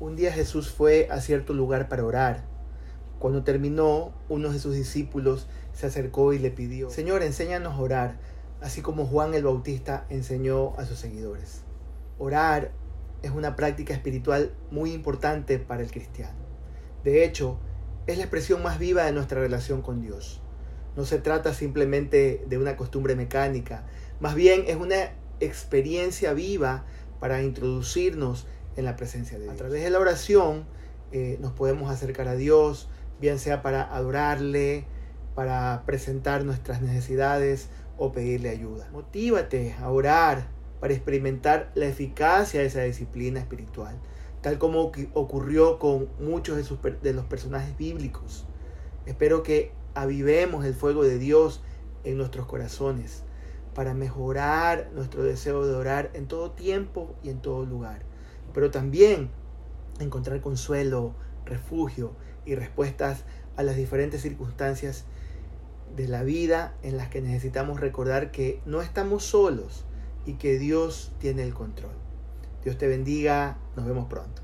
Un día Jesús fue a cierto lugar para orar. Cuando terminó, uno de sus discípulos se acercó y le pidió, Señor, enséñanos a orar, así como Juan el Bautista enseñó a sus seguidores. Orar es una práctica espiritual muy importante para el cristiano. De hecho, es la expresión más viva de nuestra relación con Dios. No se trata simplemente de una costumbre mecánica, más bien es una experiencia viva para introducirnos en la presencia de Dios. A través de la oración eh, nos podemos acercar a Dios, bien sea para adorarle, para presentar nuestras necesidades o pedirle ayuda. Motívate a orar para experimentar la eficacia de esa disciplina espiritual, tal como ocurrió con muchos de, de los personajes bíblicos. Espero que avivemos el fuego de Dios en nuestros corazones para mejorar nuestro deseo de orar en todo tiempo y en todo lugar pero también encontrar consuelo, refugio y respuestas a las diferentes circunstancias de la vida en las que necesitamos recordar que no estamos solos y que Dios tiene el control. Dios te bendiga, nos vemos pronto.